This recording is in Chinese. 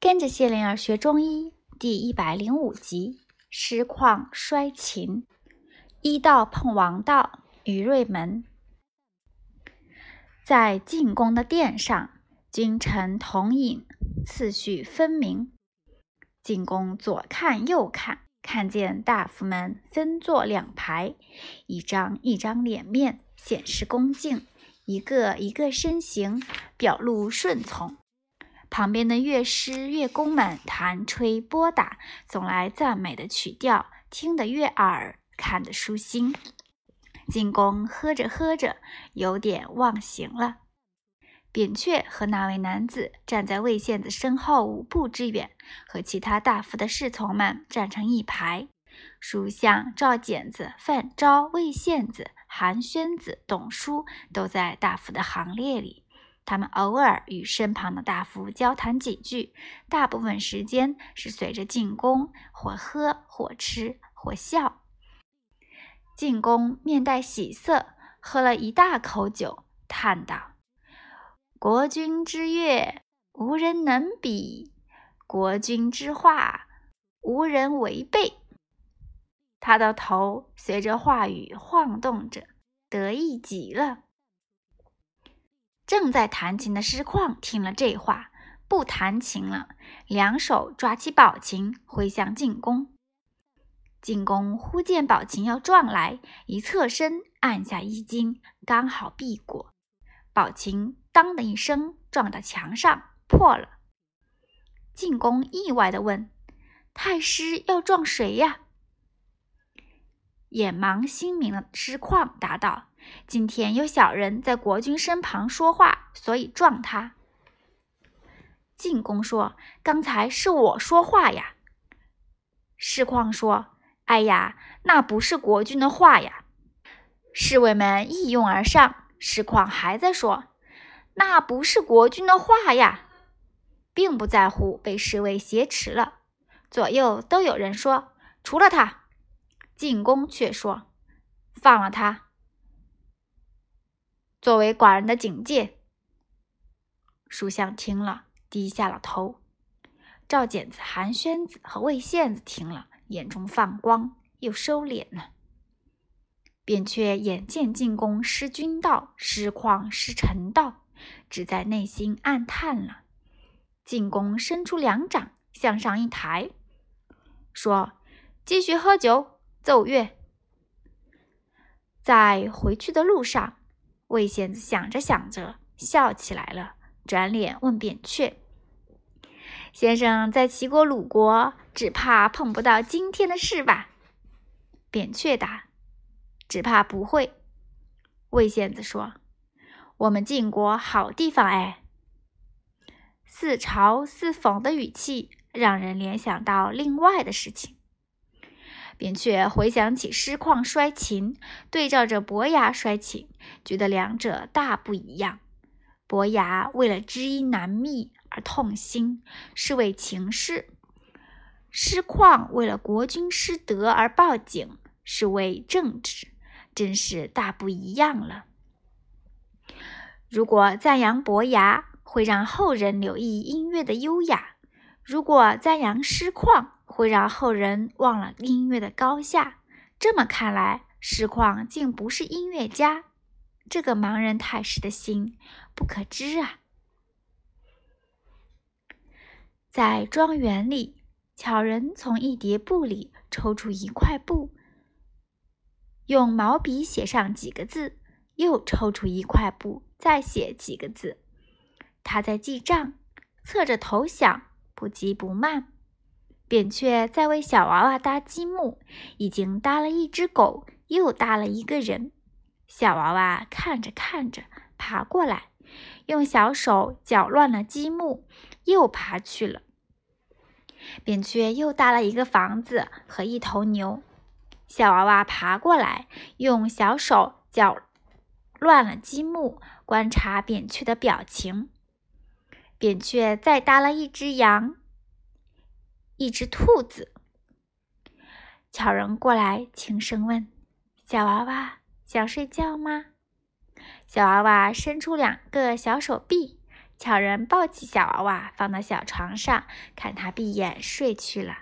跟着谢灵儿学中医第一百零五集：失旷衰秦。医道碰王道，于瑞门。在进宫的殿上，君臣同饮，次序分明。进宫左看右看，看见大夫们分坐两排，一张一张脸面显示恭敬，一个一个身形表露顺从。旁边的乐师、乐工们弹吹拨打，总来赞美的曲调，听得悦耳，看得舒心。进宫喝着喝着，有点忘形了。扁鹊和那位男子站在魏献子身后五步之远，和其他大夫的侍从们站成一排。书相赵简子、范昭、魏献子、韩宣子、董叔都在大夫的行列里。他们偶尔与身旁的大夫交谈几句，大部分时间是随着进宫，或喝，或吃，或笑。进宫面带喜色，喝了一大口酒，叹道：“国君之乐，无人能比；国君之话，无人违背。”他的头随着话语晃动着，得意极了。正在弹琴的师旷听了这话，不弹琴了，两手抓起宝琴，挥向进宫。进宫忽见宝琴要撞来，一侧身按下衣襟，刚好避过。宝琴当的一声撞到墙上，破了。进宫意外地问：“太师要撞谁呀？”眼盲心明的师旷答道。今天有小人在国君身旁说话，所以撞他。进宫说：“刚才是我说话呀。”师旷说：“哎呀，那不是国君的话呀。”侍卫们一拥而上，侍况还在说：“那不是国君的话呀。”并不在乎被侍卫挟持了。左右都有人说：“除了他。”进宫却说：“放了他。”作为寡人的警戒，书相听了，低下了头。赵简子、韩宣子和魏献子听了，眼中放光，又收敛了。扁鹊眼见进宫失君道，失况失臣道，只在内心暗叹了。进宫伸出两掌，向上一抬，说：“继续喝酒，奏乐。”在回去的路上。魏献子想着想着，笑起来了，转脸问扁鹊：“先生在齐国、鲁国，只怕碰不到今天的事吧？”扁鹊答：“只怕不会。”魏献子说：“我们晋国好地方哎。”似嘲似讽的语气，让人联想到另外的事情。扁鹊回想起师旷摔琴，对照着伯牙摔琴，觉得两者大不一样。伯牙为了知音难觅而痛心，是为情事；师旷为了国君失德而报警，是为政治，真是大不一样了。如果赞扬伯牙，会让后人留意音乐的优雅；如果赞扬师旷，会让后人忘了音乐的高下。这么看来，实况竟不是音乐家。这个盲人太师的心不可知啊！在庄园里，巧人从一叠布里抽出一块布，用毛笔写上几个字，又抽出一块布，再写几个字。他在记账，侧着头想，不急不慢。扁鹊在为小娃娃搭积木，已经搭了一只狗，又搭了一个人。小娃娃看着看着，爬过来，用小手搅乱了积木，又爬去了。扁鹊又搭了一个房子和一头牛。小娃娃爬过来，用小手搅乱了积木，观察扁鹊的表情。扁鹊再搭了一只羊。一只兔子，巧人过来轻声问：“小娃娃想睡觉吗？”小娃娃伸出两个小手臂，巧人抱起小娃娃，放到小床上，看他闭眼睡去了。